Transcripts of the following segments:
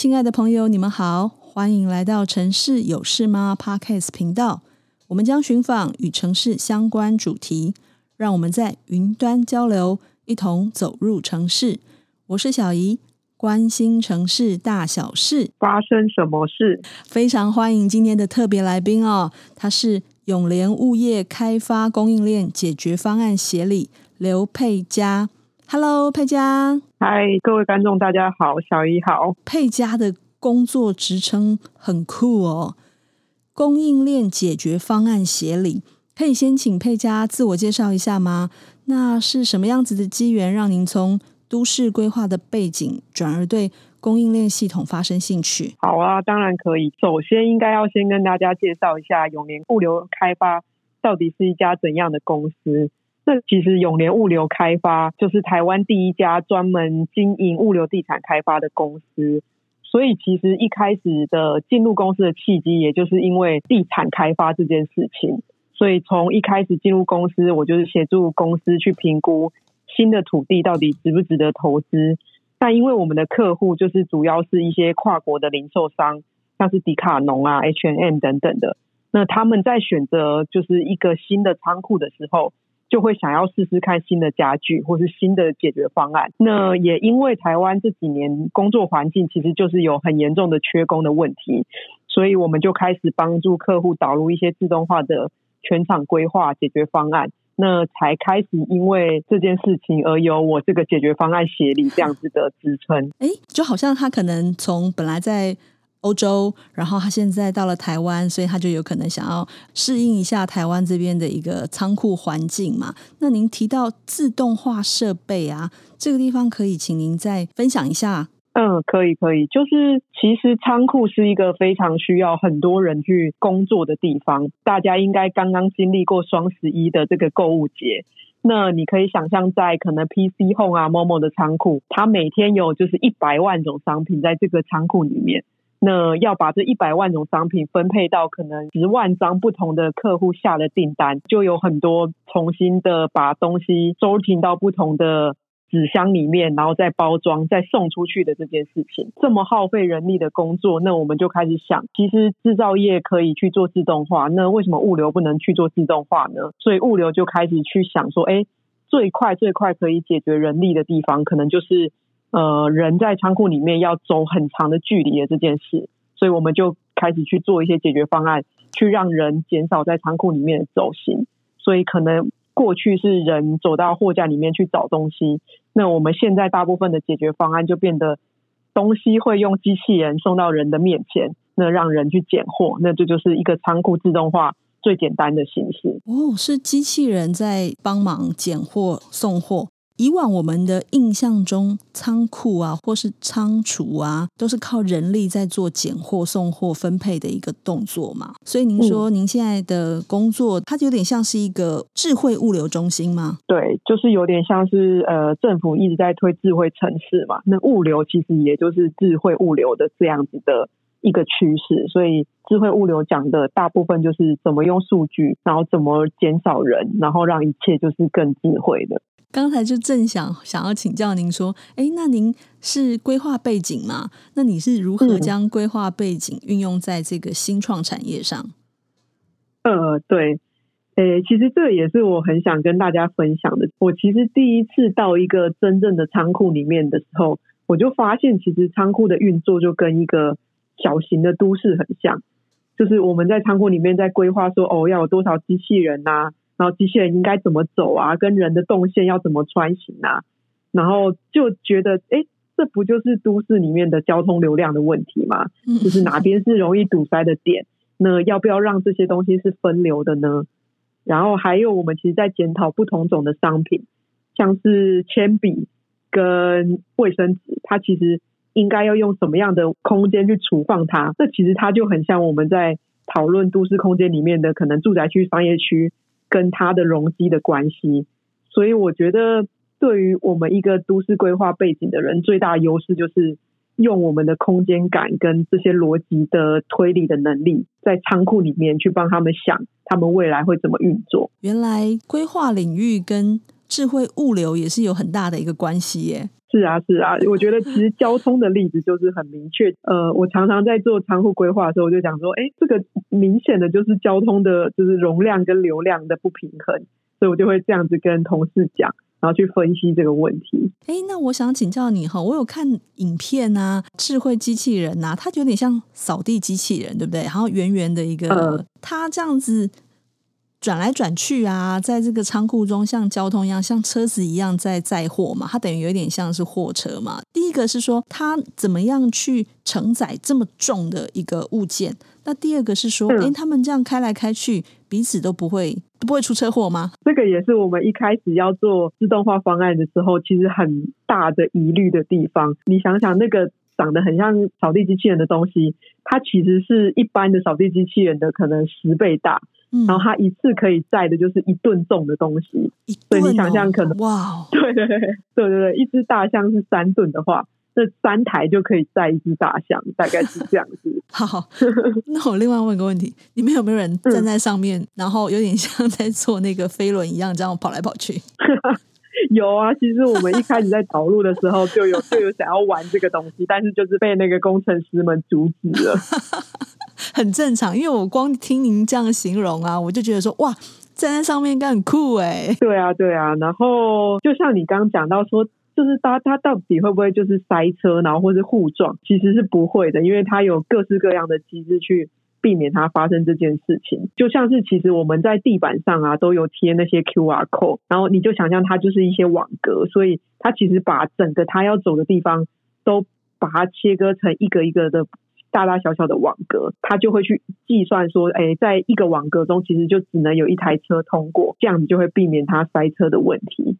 亲爱的朋友，你们好，欢迎来到城市有事吗 Podcast 频道。我们将寻访与城市相关主题，让我们在云端交流，一同走入城市。我是小怡，关心城市大小事，发生什么事？非常欢迎今天的特别来宾哦，他是永联物业开发供应链解决方案协理刘佩嘉。Hello，佩佳。嗨，各位观众，大家好，小姨好。佩佳的工作职称很酷哦，供应链解决方案协理。可以先请佩佳自我介绍一下吗？那是什么样子的机缘让您从都市规划的背景转而对供应链系统发生兴趣？好啊，当然可以。首先，应该要先跟大家介绍一下永联物流开发到底是一家怎样的公司。这其实永联物流开发就是台湾第一家专门经营物流地产开发的公司，所以其实一开始的进入公司的契机，也就是因为地产开发这件事情。所以从一开始进入公司，我就是协助公司去评估新的土地到底值不值得投资。但因为我们的客户就是主要是一些跨国的零售商，像是迪卡侬啊、H&M 等等的，那他们在选择就是一个新的仓库的时候。就会想要试试看新的家具或是新的解决方案。那也因为台湾这几年工作环境其实就是有很严重的缺工的问题，所以我们就开始帮助客户导入一些自动化的全场规划解决方案。那才开始因为这件事情而有我这个解决方案协理这样子的支撑。哎，就好像他可能从本来在。欧洲，然后他现在到了台湾，所以他就有可能想要适应一下台湾这边的一个仓库环境嘛。那您提到自动化设备啊，这个地方可以请您再分享一下。嗯，可以，可以。就是其实仓库是一个非常需要很多人去工作的地方。大家应该刚刚经历过双十一的这个购物节，那你可以想象，在可能 PC Home 啊、Momo 的仓库，它每天有就是一百万种商品在这个仓库里面。那要把这一百万种商品分配到可能十万张不同的客户下的订单，就有很多重新的把东西收进到不同的纸箱里面，然后再包装、再送出去的这件事情，这么耗费人力的工作，那我们就开始想，其实制造业可以去做自动化，那为什么物流不能去做自动化呢？所以物流就开始去想说，哎，最快最快可以解决人力的地方，可能就是。呃，人在仓库里面要走很长的距离的这件事，所以我们就开始去做一些解决方案，去让人减少在仓库里面的走行。所以可能过去是人走到货架里面去找东西，那我们现在大部分的解决方案就变得东西会用机器人送到人的面前，那让人去捡货，那这就是一个仓库自动化最简单的形式。哦，是机器人在帮忙捡货送货。以往我们的印象中，仓库啊，或是仓储啊，都是靠人力在做拣货、送货、分配的一个动作嘛。所以您说，您现在的工作，它就有点像是一个智慧物流中心吗？对，就是有点像是呃，政府一直在推智慧城市嘛。那物流其实也就是智慧物流的这样子的一个趋势。所以，智慧物流讲的大部分就是怎么用数据，然后怎么减少人，然后让一切就是更智慧的。刚才就正想想要请教您说，哎，那您是规划背景吗？那你是如何将规划背景运用在这个新创产业上？呃，对，诶，其实这也是我很想跟大家分享的。我其实第一次到一个真正的仓库里面的时候，我就发现，其实仓库的运作就跟一个小型的都市很像，就是我们在仓库里面在规划说，哦，要有多少机器人呐、啊。然后机器人应该怎么走啊？跟人的动线要怎么穿行啊？然后就觉得，哎，这不就是都市里面的交通流量的问题吗？就是哪边是容易堵塞的点？那要不要让这些东西是分流的呢？然后还有，我们其实在检讨不同种的商品，像是铅笔跟卫生纸，它其实应该要用什么样的空间去储放它？这其实它就很像我们在讨论都市空间里面的可能住宅区、商业区。跟它的容积的关系，所以我觉得对于我们一个都市规划背景的人，最大的优势就是用我们的空间感跟这些逻辑的推理的能力，在仓库里面去帮他们想，他们未来会怎么运作。原来规划领域跟智慧物流也是有很大的一个关系耶。是啊，是啊，我觉得其实交通的例子就是很明确。呃，我常常在做仓库规划的时候，我就讲说，哎，这个明显的就是交通的，就是容量跟流量的不平衡，所以我就会这样子跟同事讲，然后去分析这个问题。哎，那我想请教你哈，我有看影片啊，智慧机器人啊，它就有点像扫地机器人，对不对？然后圆圆的一个，呃、它这样子。转来转去啊，在这个仓库中，像交通一样，像车子一样在载货嘛，它等于有点像是货车嘛。第一个是说，它怎么样去承载这么重的一个物件？那第二个是说，哎、嗯，他们这样开来开去，彼此都不会都不会出车祸吗？这个也是我们一开始要做自动化方案的时候，其实很大的疑虑的地方。你想想，那个长得很像扫地机器人的东西，它其实是一般的扫地机器人的可能十倍大。嗯、然后它一次可以载的就是一吨重的东西，所以你想象可能哇，对对对对对对，一只大象是三吨的话，这三台就可以载一只大象，大概是这样子。好，那我另外问个问题，你们有没有人站在上面，嗯、然后有点像在坐那个飞轮一样，这样跑来跑去？有啊，其实我们一开始在导入的时候就有就有想要玩这个东西，但是就是被那个工程师们阻止了。很正常，因为我光听您这样形容啊，我就觉得说哇，站在上面应该很酷哎。对啊，对啊。然后就像你刚刚讲到说，就是它它到底会不会就是塞车，然后或是互撞？其实是不会的，因为它有各式各样的机制去避免它发生这件事情。就像是其实我们在地板上啊都有贴那些 QR code，然后你就想象它就是一些网格，所以它其实把整个它要走的地方都把它切割成一个一个的。大大小小的网格，它就会去计算说，哎，在一个网格中，其实就只能有一台车通过，这样子就会避免它塞车的问题。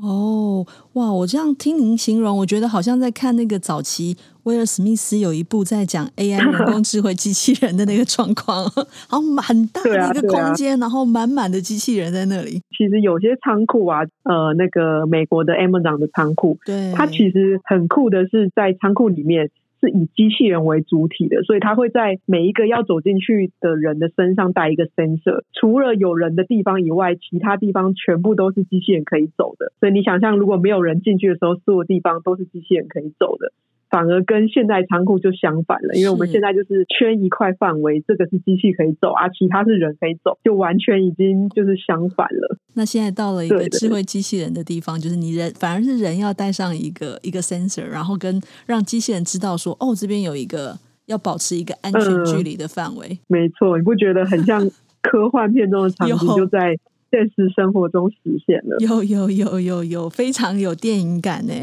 哦，哇！我这样听您形容，我觉得好像在看那个早期威尔史密斯有一部在讲 AI 人工智慧机器人的那个状况，好很大的一个空间，啊啊、然后满满的机器人在那里。其实有些仓库啊，呃，那个美国的 Amazon 的仓库，对，它其实很酷的是在仓库里面。是以机器人为主体的，所以它会在每一个要走进去的人的身上带一个 sensor，除了有人的地方以外，其他地方全部都是机器人可以走的。所以你想象，如果没有人进去的时候，所有地方都是机器人可以走的。反而跟现代仓库就相反了，因为我们现在就是圈一块范围，这个是机器可以走啊，其他是人可以走，就完全已经就是相反了。那现在到了一个智慧机器人的地方，就是你人反而是人要带上一个一个 sensor，然后跟让机器人知道说，哦，这边有一个要保持一个安全距离的范围。嗯，没错，你不觉得很像 科幻片中的场景就在现实生活中实现了？有有有有有，非常有电影感呢。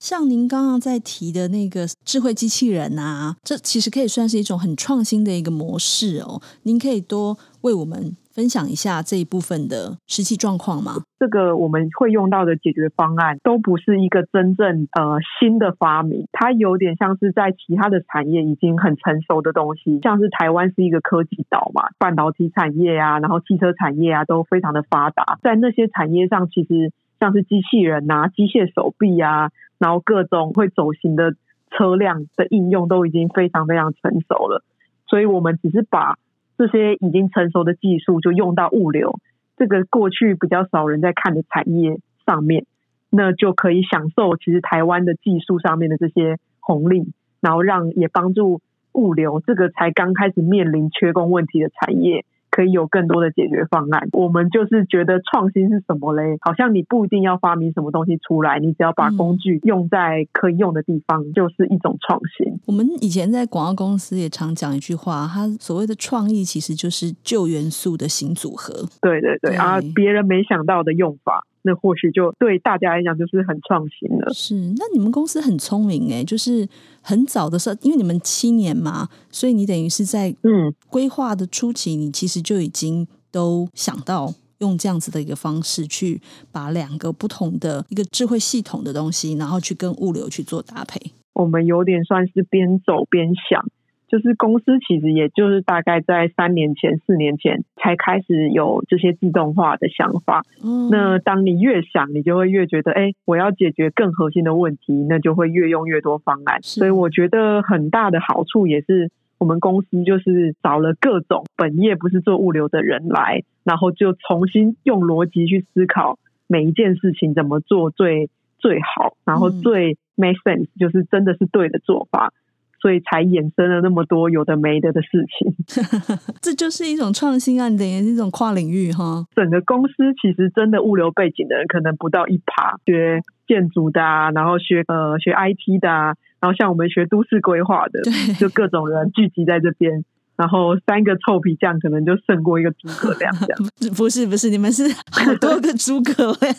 像您刚刚在提的那个智慧机器人啊，这其实可以算是一种很创新的一个模式哦。您可以多为我们分享一下这一部分的实际状况吗？这个我们会用到的解决方案都不是一个真正呃新的发明，它有点像是在其他的产业已经很成熟的东西，像是台湾是一个科技岛嘛，半导体产业啊，然后汽车产业啊都非常的发达，在那些产业上，其实像是机器人啊、机械手臂啊。然后各种会走行的车辆的应用都已经非常非常成熟了，所以我们只是把这些已经成熟的技术就用到物流这个过去比较少人在看的产业上面，那就可以享受其实台湾的技术上面的这些红利，然后让也帮助物流这个才刚开始面临缺工问题的产业。可以有更多的解决方案。我们就是觉得创新是什么嘞？好像你不一定要发明什么东西出来，你只要把工具用在可以用的地方，就是一种创新。我们以前在广告公司也常讲一句话，它所谓的创意其实就是旧元素的新组合。对对对，对啊，别人没想到的用法。那或许就对大家来讲就是很创新了。是，那你们公司很聪明哎，就是很早的时候，因为你们七年嘛，所以你等于是在嗯规划的初期，你其实就已经都想到用这样子的一个方式去把两个不同的一个智慧系统的东西，然后去跟物流去做搭配。我们有点算是边走边想。就是公司其实也就是大概在三年前、四年前才开始有这些自动化的想法。嗯，那当你越想，你就会越觉得，哎，我要解决更核心的问题，那就会越用越多方案。所以我觉得很大的好处也是，我们公司就是找了各种本业不是做物流的人来，然后就重新用逻辑去思考每一件事情怎么做最最好，然后最 make sense，就是真的是对的做法。所以才衍生了那么多有的没的的事情，这就是一种创新啊！你等于是一种跨领域哈。整个公司其实真的物流背景的人可能不到一趴，学建筑的啊，然后学呃学 IT 的啊，然后像我们学都市规划的，就各种人聚集在这边，然后三个臭皮匠可能就胜过一个诸葛亮这样。不是不是，你们是好多个诸葛亮。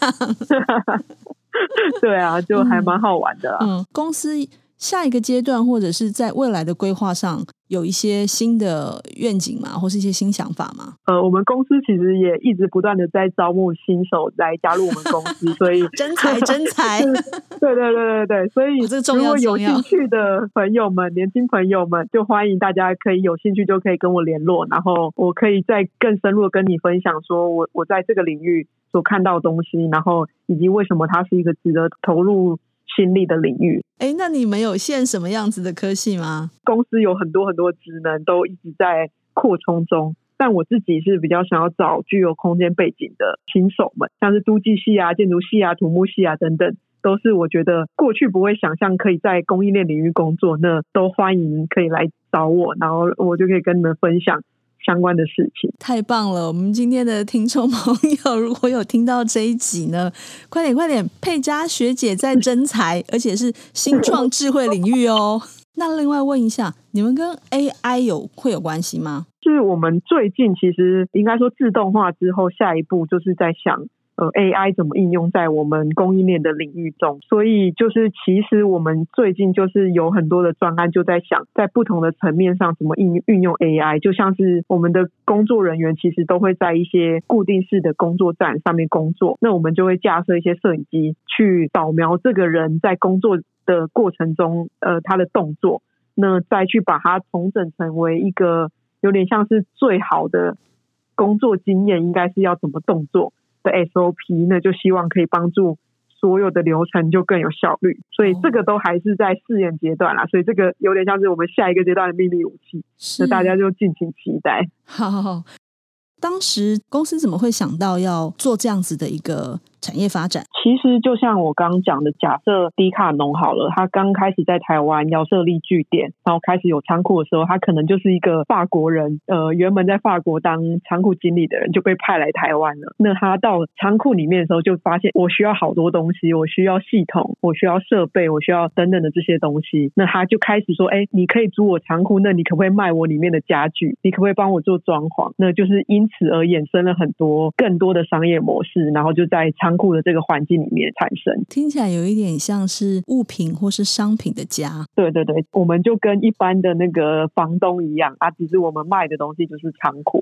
对啊，就还蛮好玩的啊。嗯，公司。下一个阶段，或者是在未来的规划上，有一些新的愿景吗？或是一些新想法吗？呃，我们公司其实也一直不断的在招募新手来加入我们公司，所以真 才真才，对对对对对，所以如果有兴趣的朋友们，年轻朋友们，就欢迎大家可以有兴趣就可以跟我联络，然后我可以再更深入的跟你分享，说我我在这个领域所看到的东西，然后以及为什么它是一个值得投入。心力的领域，哎，那你们有现什么样子的科系吗？公司有很多很多职能都一直在扩充中，但我自己是比较想要找具有空间背景的新手们，像是都计系啊、建筑系啊、土木系啊等等，都是我觉得过去不会想象可以在供应链领域工作，那都欢迎可以来找我，然后我就可以跟你们分享。相关的事情太棒了！我们今天的听众朋友，如果有听到这一集呢，快点快点，佩佳学姐在征才，而且是新创智慧领域哦。那另外问一下，你们跟 AI 有会有关系吗？是我们最近其实应该说自动化之后，下一步就是在想。呃，AI 怎么应用在我们供应链的领域中？所以就是，其实我们最近就是有很多的专案，就在想在不同的层面上怎么应运用 AI。就像是我们的工作人员其实都会在一些固定式的工作站上面工作，那我们就会架设一些摄影机去扫描这个人在工作的过程中，呃，他的动作，那再去把它重整成为一个有点像是最好的工作经验，应该是要怎么动作。的 SOP，那就希望可以帮助所有的流程就更有效率，所以这个都还是在试验阶段啦，所以这个有点像是我们下一个阶段的秘密武器，那大家就敬请期待。好好好。当时公司怎么会想到要做这样子的一个产业发展？其实就像我刚刚讲的，假设迪卡侬好了，他刚开始在台湾要设立据点，然后开始有仓库的时候，他可能就是一个法国人，呃，原本在法国当仓库经理的人就被派来台湾了。那他到仓库里面的时候，就发现我需要好多东西，我需要系统，我需要设备，我需要等等的这些东西。那他就开始说：“哎，你可以租我仓库，那你可不可以卖我里面的家具？你可不可以帮我做装潢？”那就是因此而衍生了很多更多的商业模式，然后就在仓库的这个环境。里面产生，听起来有一点像是物品或是商品的家。对对对，我们就跟一般的那个房东一样啊，其实我们卖的东西就是仓库。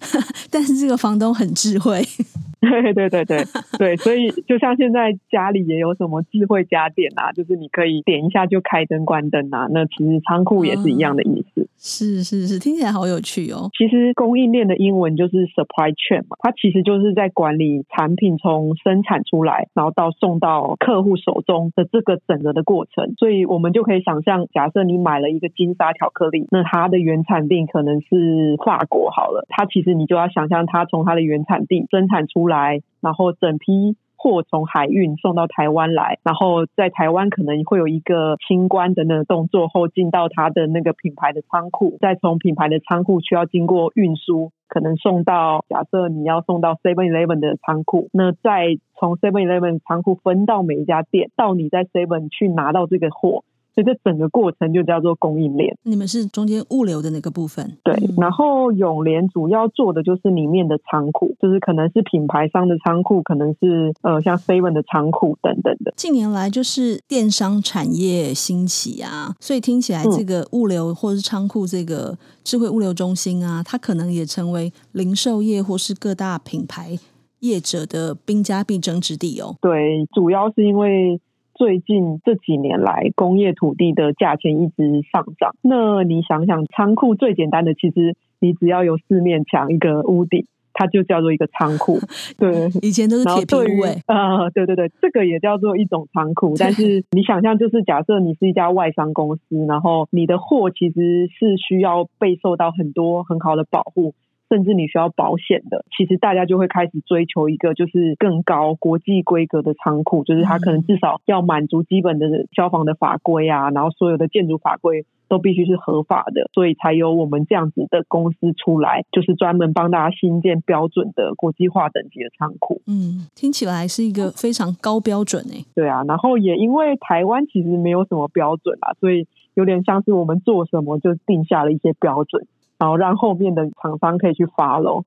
但是这个房东很智慧。对对对对对，所以就像现在家里也有什么智慧家电啊，就是你可以点一下就开灯关灯啊。那其实仓库也是一样的意思。嗯、是是是，听起来好有趣哦。其实供应链的英文就是 supply chain 嘛，它其实就是在管理产品从生产出来，然后到送到客户手中的这个整个的过程。所以我们就可以想象，假设你买了一个金沙巧克力，那它的原产地可能是法国好了，它其实你就要想象它从它的原产地生产出来，然后整批货从海运送到台湾来，然后在台湾可能会有一个清关等等的动作后进到他的那个品牌的仓库，再从品牌的仓库需要经过运输，可能送到假设你要送到 Seven Eleven 的仓库，那再从 Seven Eleven 仓库分到每一家店，到你在 Seven 去拿到这个货。所以这整个过程就叫做供应链。你们是中间物流的那个部分，对。然后永联主要做的就是里面的仓库，就是可能是品牌商的仓库，可能是呃像 Seven 的仓库等等的。近年来就是电商产业兴起啊，所以听起来这个物流或是仓库这个智慧物流中心啊，它可能也成为零售业或是各大品牌业者的兵家必争之地哦。对，主要是因为。最近这几年来，工业土地的价钱一直上涨。那你想想，仓库最简单的，其实你只要有四面墙、一个屋顶，它就叫做一个仓库。对，以前都是铁皮屋。啊、呃，对对对，这个也叫做一种仓库。但是你想象，就是假设你是一家外商公司，然后你的货其实是需要备受到很多很好的保护。甚至你需要保险的，其实大家就会开始追求一个就是更高国际规格的仓库，就是它可能至少要满足基本的消防的法规啊，然后所有的建筑法规都必须是合法的，所以才有我们这样子的公司出来，就是专门帮大家新建标准的国际化等级的仓库。嗯，听起来是一个非常高标准诶。对啊，然后也因为台湾其实没有什么标准啊，所以有点像是我们做什么就定下了一些标准。然后让后面的厂商可以去 follow。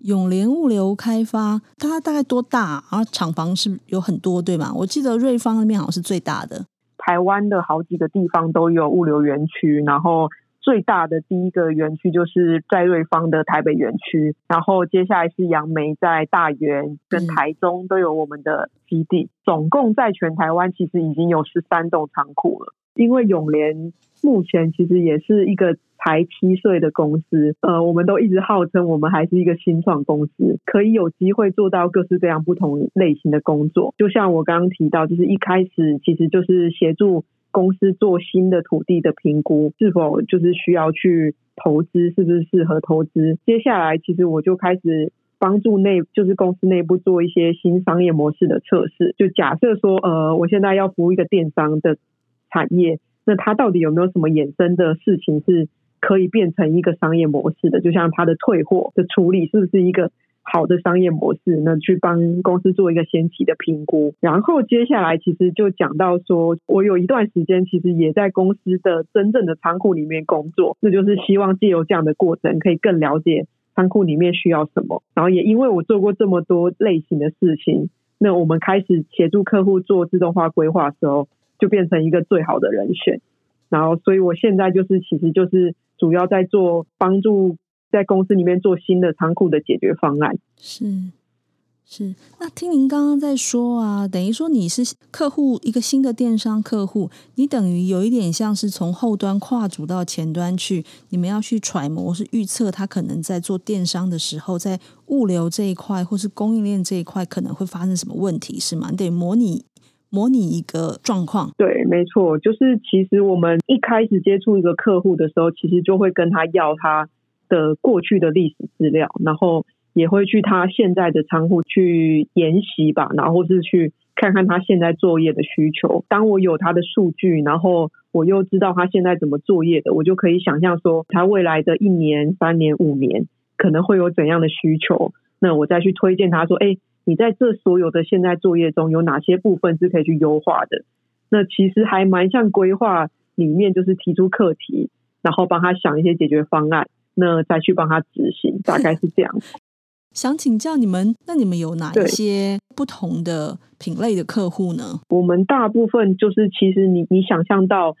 永联物流开发，它大概多大？啊，厂房是有很多对吗？我记得瑞芳那边好像是最大的。台湾的好几个地方都有物流园区，然后最大的第一个园区就是在瑞芳的台北园区，然后接下来是杨梅在大园跟台中都有我们的基地。嗯、总共在全台湾其实已经有十三栋仓库了。因为永联目前其实也是一个才七岁的公司，呃，我们都一直号称我们还是一个新创公司，可以有机会做到各式各样不同类型的工作。就像我刚刚提到，就是一开始其实就是协助公司做新的土地的评估，是否就是需要去投资，是不是适合投资。接下来其实我就开始帮助内，就是公司内部做一些新商业模式的测试。就假设说，呃，我现在要服务一个电商的。产业，那它到底有没有什么衍生的事情是可以变成一个商业模式的？就像它的退货的处理是不是一个好的商业模式？那去帮公司做一个先期的评估，然后接下来其实就讲到说，我有一段时间其实也在公司的真正的仓库里面工作，那就是希望借由这样的过程，可以更了解仓库里面需要什么。然后也因为我做过这么多类型的事情，那我们开始协助客户做自动化规划的时候。就变成一个最好的人选，然后，所以我现在就是，其实就是主要在做帮助在公司里面做新的仓库的解决方案。是是，那听您刚刚在说啊，等于说你是客户一个新的电商客户，你等于有一点像是从后端跨足到前端去，你们要去揣摩是预测他可能在做电商的时候，在物流这一块或是供应链这一块可能会发生什么问题，是吗？你得模拟。模拟一个状况，对，没错，就是其实我们一开始接触一个客户的时候，其实就会跟他要他的过去的历史资料，然后也会去他现在的仓库去研习吧，然后是去看看他现在作业的需求。当我有他的数据，然后我又知道他现在怎么作业的，我就可以想象说他未来的一年、三年、五年可能会有怎样的需求，那我再去推荐他说，哎。你在这所有的现在作业中有哪些部分是可以去优化的？那其实还蛮像规划里面，就是提出课题，然后帮他想一些解决方案，那再去帮他执行，大概是这样。想请教你们，那你们有哪一些不同的品类的客户呢？我们大部分就是，其实你你想象到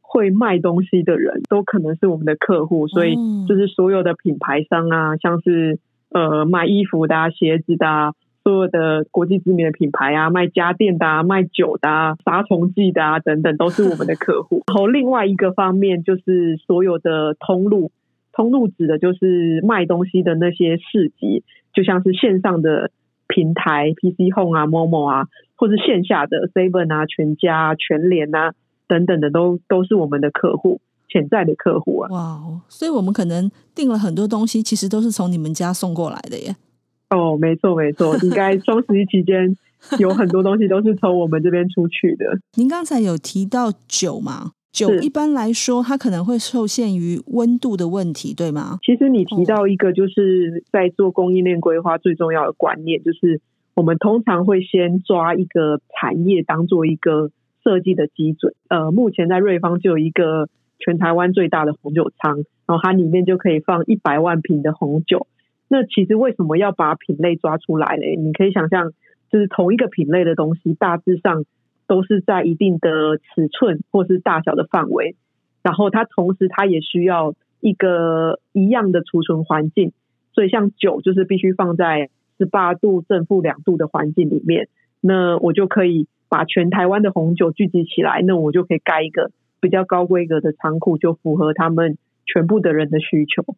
会卖东西的人都可能是我们的客户，所以就是所有的品牌商啊，像是呃卖衣服的啊、鞋子的啊。所有的国际知名的品牌啊，卖家电的啊，卖酒的啊，杀虫剂的啊，等等，都是我们的客户。然后另外一个方面就是所有的通路，通路指的就是卖东西的那些市集，就像是线上的平台 PC Home 啊、Momo 啊，或是线下的 Seven 啊、全家啊、全联啊等等的，都都是我们的客户，潜在的客户啊。哇，所以我们可能订了很多东西，其实都是从你们家送过来的耶。哦，没错没错，应该 双十一期间有很多东西都是从我们这边出去的。您刚才有提到酒吗？酒一般来说，它可能会受限于温度的问题，对吗？其实你提到一个，就是在做供应链规划最重要的观念，就是我们通常会先抓一个产业当做一个设计的基准。呃，目前在瑞芳就有一个全台湾最大的红酒仓，然后它里面就可以放一百万瓶的红酒。那其实为什么要把品类抓出来呢？你可以想象，就是同一个品类的东西，大致上都是在一定的尺寸或是大小的范围，然后它同时它也需要一个一样的储存环境，所以像酒就是必须放在十八度正负两度的环境里面，那我就可以把全台湾的红酒聚集起来，那我就可以盖一个比较高规格的仓库，就符合他们全部的人的需求。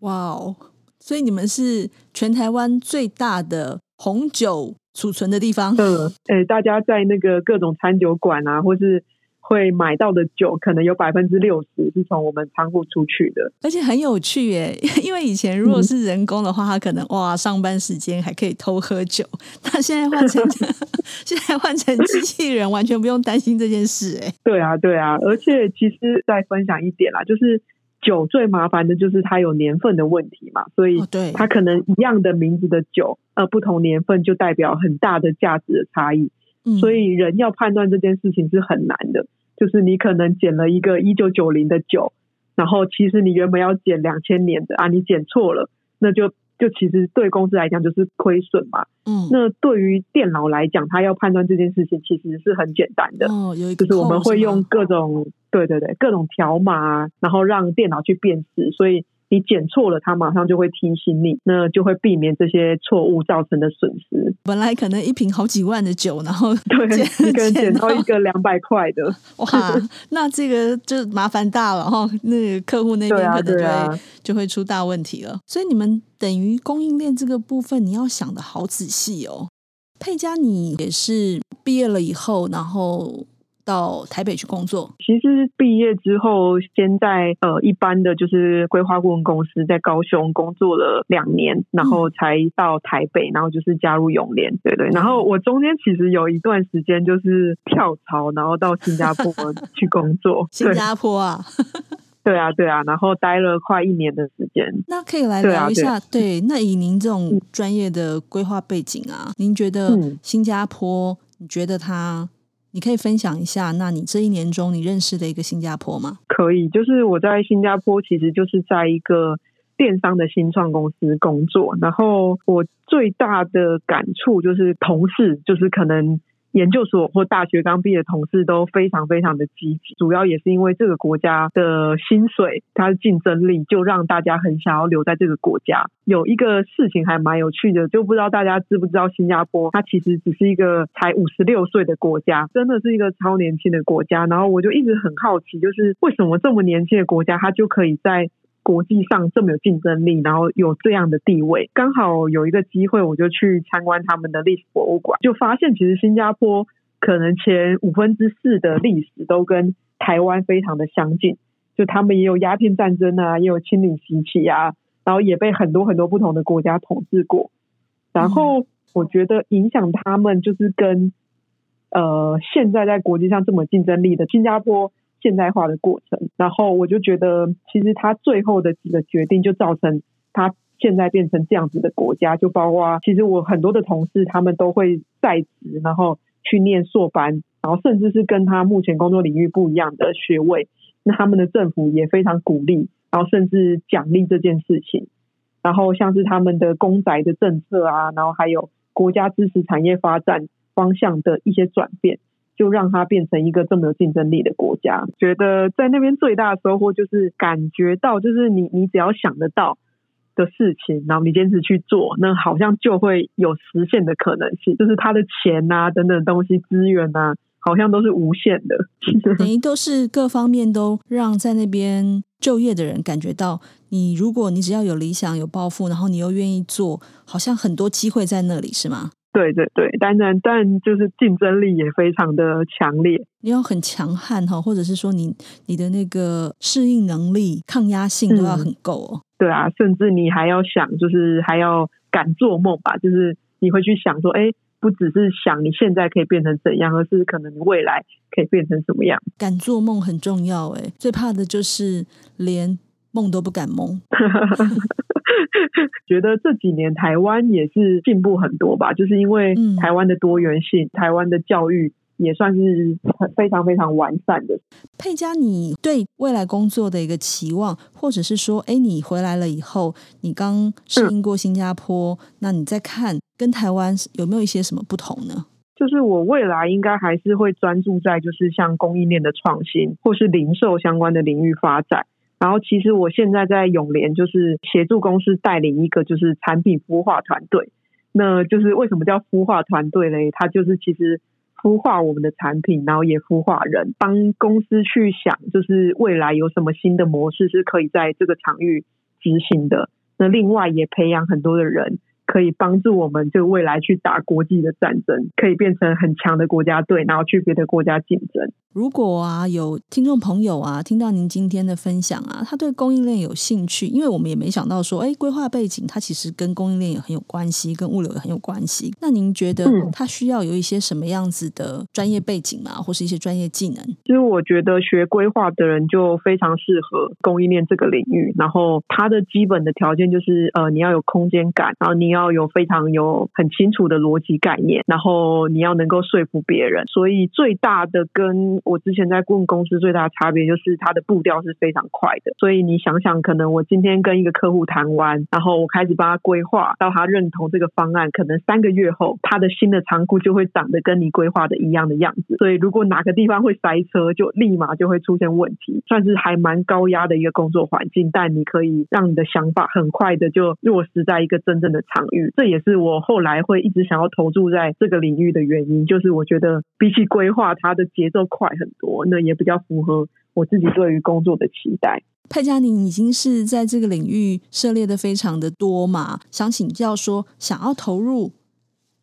哇哦！所以你们是全台湾最大的红酒储存的地方。嗯，诶，大家在那个各种餐酒馆啊，或是会买到的酒，可能有百分之六十是从我们仓库出去的，而且很有趣耶。因为以前如果是人工的话，嗯、他可能哇上班时间还可以偷喝酒，那现在换成 现在换成机器人，完全不用担心这件事哎。对啊，对啊，而且其实再分享一点啦，就是酒最麻烦的就是它有年份的问题嘛，所以它可能一样的名字的酒，呃，不同年份就代表很大的价值的差异。所以人要判断这件事情是很难的，就是你可能捡了一个一九九零的酒，然后其实你原本要捡两千年的啊，你捡错了，那就就其实对公司来讲就是亏损嘛。嗯，那对于电脑来讲，它要判断这件事情其实是很简单的。哦，有一个就是我们会用各种对对对各种条码，然后让电脑去辨识，所以。你捡错了，他马上就会提醒你，那就会避免这些错误造成的损失。本来可能一瓶好几万的酒，然后 对，一个捡到一个两百块的，哇，那这个就麻烦大了哈。那个客户那边可能就会、啊、就会出大问题了。所以你们等于供应链这个部分，你要想的好仔细哦。佩佳，你也是毕业了以后，然后。到台北去工作。其实毕业之后，先在呃一般的就是规划顾问公司，在高雄工作了两年，然后才到台北，然后就是加入永联，对对。然后我中间其实有一段时间就是跳槽，然后到新加坡去工作。新加坡啊？对啊，对啊，然后待了快一年的时间。那可以来聊一下，对，对，对，那以您这种专业的规划背景啊，您觉得新加坡？你觉得它？你可以分享一下，那你这一年中你认识的一个新加坡吗？可以，就是我在新加坡，其实就是在一个电商的新创公司工作，然后我最大的感触就是同事，就是可能。研究所或大学刚毕业的同事都非常非常的积极，主要也是因为这个国家的薪水，它的竞争力就让大家很想要留在这个国家。有一个事情还蛮有趣的，就不知道大家知不知道，新加坡它其实只是一个才五十六岁的国家，真的是一个超年轻的国家。然后我就一直很好奇，就是为什么这么年轻的国家，它就可以在国际上这么有竞争力，然后有这样的地位，刚好有一个机会，我就去参观他们的历史博物馆，就发现其实新加坡可能前五分之四的历史都跟台湾非常的相近，就他们也有鸦片战争啊，也有清领时期啊，然后也被很多很多不同的国家统治过，然后我觉得影响他们就是跟呃现在在国际上这么竞争力的新加坡。现代化的过程，然后我就觉得，其实他最后的几个决定就造成他现在变成这样子的国家，就包括其实我很多的同事，他们都会在职，然后去念硕班，然后甚至是跟他目前工作领域不一样的学位，那他们的政府也非常鼓励，然后甚至奖励这件事情，然后像是他们的公宅的政策啊，然后还有国家支持产业发展方向的一些转变。就让它变成一个这么有竞争力的国家。觉得在那边最大的收获就是感觉到，就是你你只要想得到的事情，然后你坚持去做，那好像就会有实现的可能性。就是他的钱啊等等东西资源啊，好像都是无限的。等于都是各方面都让在那边就业的人感觉到，你如果你只要有理想、有抱负，然后你又愿意做，好像很多机会在那里，是吗？对对对，当然，但就是竞争力也非常的强烈。你要很强悍哈，或者是说你你的那个适应能力、抗压性都要很够哦。对啊，甚至你还要想，就是还要敢做梦吧，就是你会去想说，哎，不只是想你现在可以变成怎样，而是可能你未来可以变成什么样。敢做梦很重要哎，最怕的就是连梦都不敢梦。觉得这几年台湾也是进步很多吧，就是因为台湾的多元性，嗯、台湾的教育也算是非常非常完善的。佩佳，你对未来工作的一个期望，或者是说，哎，你回来了以后，你刚适应过新加坡，嗯、那你再看跟台湾有没有一些什么不同呢？就是我未来应该还是会专注在就是像供应链的创新，或是零售相关的领域发展。然后，其实我现在在永联，就是协助公司带领一个就是产品孵化团队。那就是为什么叫孵化团队嘞？它就是其实孵化我们的产品，然后也孵化人，帮公司去想，就是未来有什么新的模式是可以在这个场域执行的。那另外也培养很多的人。可以帮助我们就未来去打国际的战争，可以变成很强的国家队，然后去别的国家竞争。如果啊，有听众朋友啊，听到您今天的分享啊，他对供应链有兴趣，因为我们也没想到说，哎，规划背景它其实跟供应链也很有关系，跟物流也很有关系。那您觉得他需要有一些什么样子的专业背景吗？或是一些专业技能？其实我觉得学规划的人就非常适合供应链这个领域。然后他的基本的条件就是，呃，你要有空间感，然后你要有非常有很清楚的逻辑概念，然后你要能够说服别人。所以最大的跟我之前在顾问公司最大的差别就是它的步调是非常快的，所以你想想，可能我今天跟一个客户谈完，然后我开始帮他规划，到他认同这个方案，可能三个月后，他的新的仓库就会长得跟你规划的一样的样子。所以如果哪个地方会塞车，就立马就会出现问题，算是还蛮高压的一个工作环境。但你可以让你的想法很快的就落实在一个真正的场这也是我后来会一直想要投注在这个领域的原因，就是我觉得比起规划，它的节奏快。很多，那也比较符合我自己对于工作的期待。佩嘉，宁已经是在这个领域涉猎的非常的多嘛？想请教说，想要投入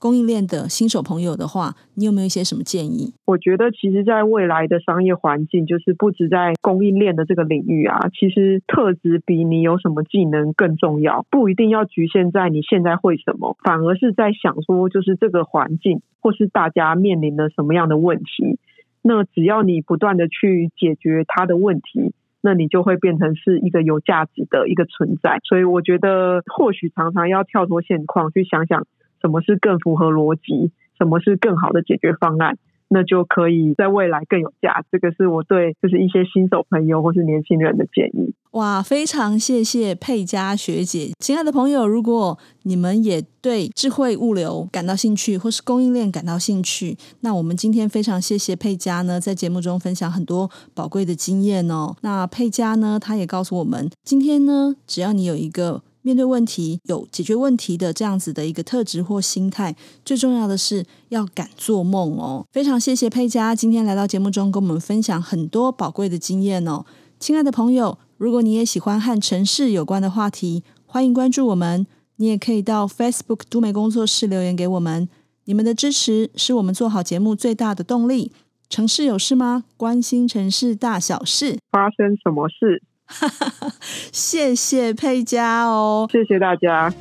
供应链的新手朋友的话，你有没有一些什么建议？我觉得，其实，在未来的商业环境，就是不止在供应链的这个领域啊，其实特质比你有什么技能更重要。不一定要局限在你现在会什么，反而是在想说，就是这个环境或是大家面临的什么样的问题。那只要你不断的去解决他的问题，那你就会变成是一个有价值的一个存在。所以我觉得，或许常常要跳脱现况，去想想什么是更符合逻辑，什么是更好的解决方案。那就可以在未来更有价值。这个是我对就是一些新手朋友或是年轻人的建议。哇，非常谢谢佩佳学姐，亲爱的朋友，如果你们也对智慧物流感到兴趣，或是供应链感到兴趣，那我们今天非常谢谢佩佳呢，在节目中分享很多宝贵的经验哦。那佩佳呢，她也告诉我们，今天呢，只要你有一个。面对问题有解决问题的这样子的一个特质或心态，最重要的是要敢做梦哦。非常谢谢佩嘉今天来到节目中跟我们分享很多宝贵的经验哦。亲爱的朋友，如果你也喜欢和城市有关的话题，欢迎关注我们。你也可以到 Facebook 都美工作室留言给我们。你们的支持是我们做好节目最大的动力。城市有事吗？关心城市大小事。发生什么事？谢谢佩嘉哦，谢谢大家。